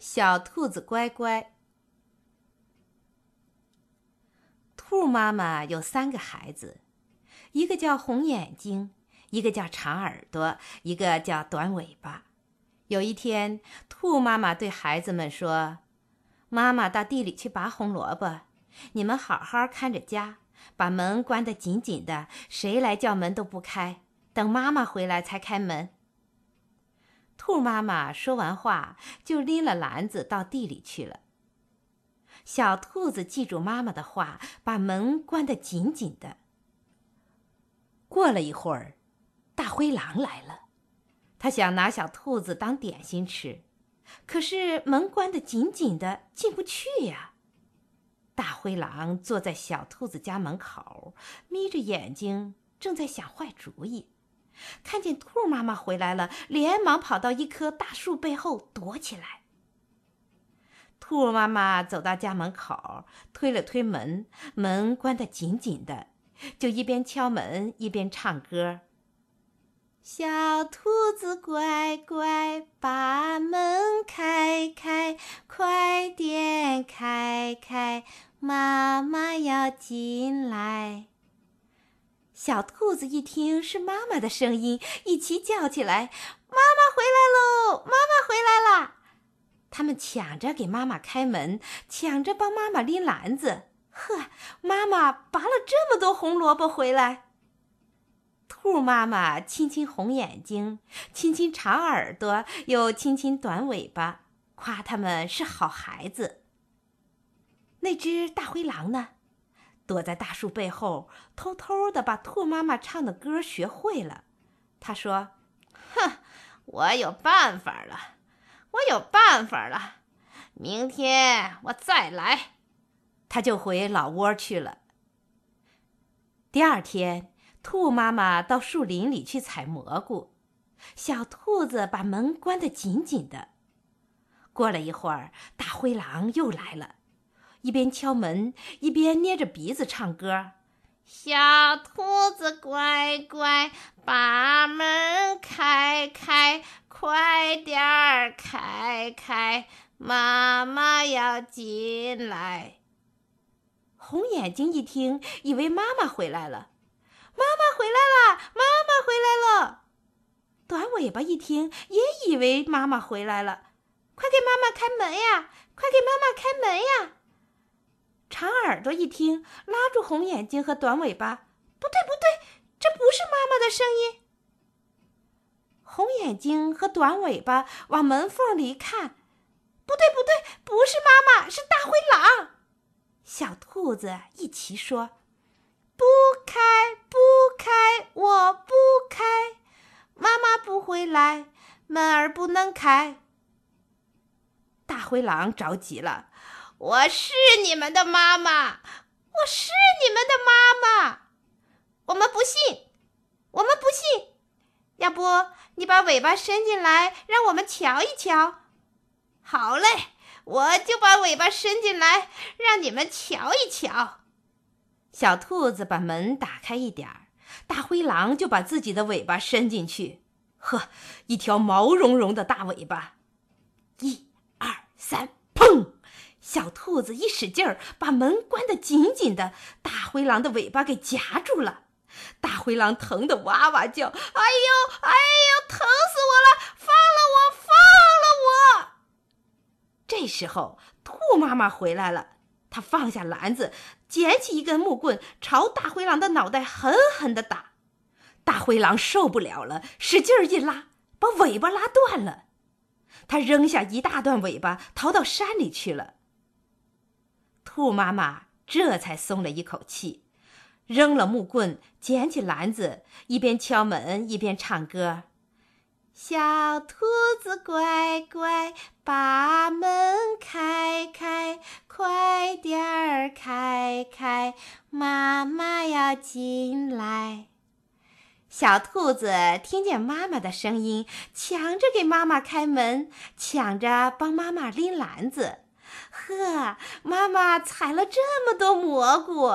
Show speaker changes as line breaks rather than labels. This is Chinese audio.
小兔子乖乖。兔妈妈有三个孩子，一个叫红眼睛，一个叫长耳朵，一个叫短尾巴。有一天，兔妈妈对孩子们说：“妈妈到地里去拔红萝卜，你们好好看着家，把门关得紧紧的，谁来叫门都不开，等妈妈回来才开门。”兔妈妈说完话，就拎了篮子到地里去了。小兔子记住妈妈的话，把门关得紧紧的。过了一会儿，大灰狼来了。他想拿小兔子当点心吃，可是门关得紧紧的，进不去呀。大灰狼坐在小兔子家门口，眯着眼睛，正在想坏主意。看见兔妈妈回来了，连忙跑到一棵大树背后躲起来。兔妈妈走到家门口，推了推门，门关得紧紧的，就一边敲门一边唱歌。小兔子乖乖，把门开开，快点开开，妈妈要进。小兔子一听是妈妈的声音，一起叫起来：“妈妈回来喽！妈妈回来啦！”他们抢着给妈妈开门，抢着帮妈妈拎篮子。呵，妈妈拔了这么多红萝卜回来。兔妈妈亲亲红眼睛，亲亲长耳朵，又亲亲短尾巴，夸他们是好孩子。那只大灰狼呢，躲在大树背后，偷偷的把兔妈妈唱的歌学会了。他说：“哼，我有办法了，我有办法了，明天我再来。”他就回老窝去了。第二天。兔妈妈到树林里去采蘑菇，小兔子把门关得紧紧的。过了一会儿，大灰狼又来了，一边敲门，一边捏着鼻子唱歌：“小兔子乖乖，把门开开，快点儿开开，妈妈要进来。”红眼睛一听，以为妈妈回来了。妈妈回来了！妈妈回来了！短尾巴一听，也以为妈妈回来了，快给妈妈开门呀！快给妈妈开门呀！长耳朵一听，拉住红眼睛和短尾巴：“不对，不对，这不是妈妈的声音。”红眼睛和短尾巴往门缝里看：“不对，不对，不是妈妈，是大灰狼。”小兔子一齐说。不开，不开，我不开，妈妈不回来，门儿不能开。大灰狼着急了，我是你们的妈妈，我是你们的妈妈，我们不信，我们不信，要不你把尾巴伸进来，让我们瞧一瞧。好嘞，我就把尾巴伸进来，让你们瞧一瞧。小兔子把门打开一点儿，大灰狼就把自己的尾巴伸进去。呵，一条毛茸茸的大尾巴！一、二、三，小兔子一使劲儿，把门关得紧紧的，大灰狼的尾巴给夹住了。大灰狼疼得哇哇叫：“哎呦，哎呦，疼死我了！放了我，放了我！”这时候，兔妈妈回来了。他放下篮子，捡起一根木棍，朝大灰狼的脑袋狠狠地打。大灰狼受不了了，使劲一拉，把尾巴拉断了。他扔下一大段尾巴，逃到山里去了。兔妈妈这才松了一口气，扔了木棍，捡起篮子，一边敲门一边唱歌。小兔子乖乖，把门开开，快点儿开开，妈妈要进来。小兔子听见妈妈的声音，抢着给妈妈开门，抢着帮妈妈拎篮子。呵，妈妈采了这么多蘑菇。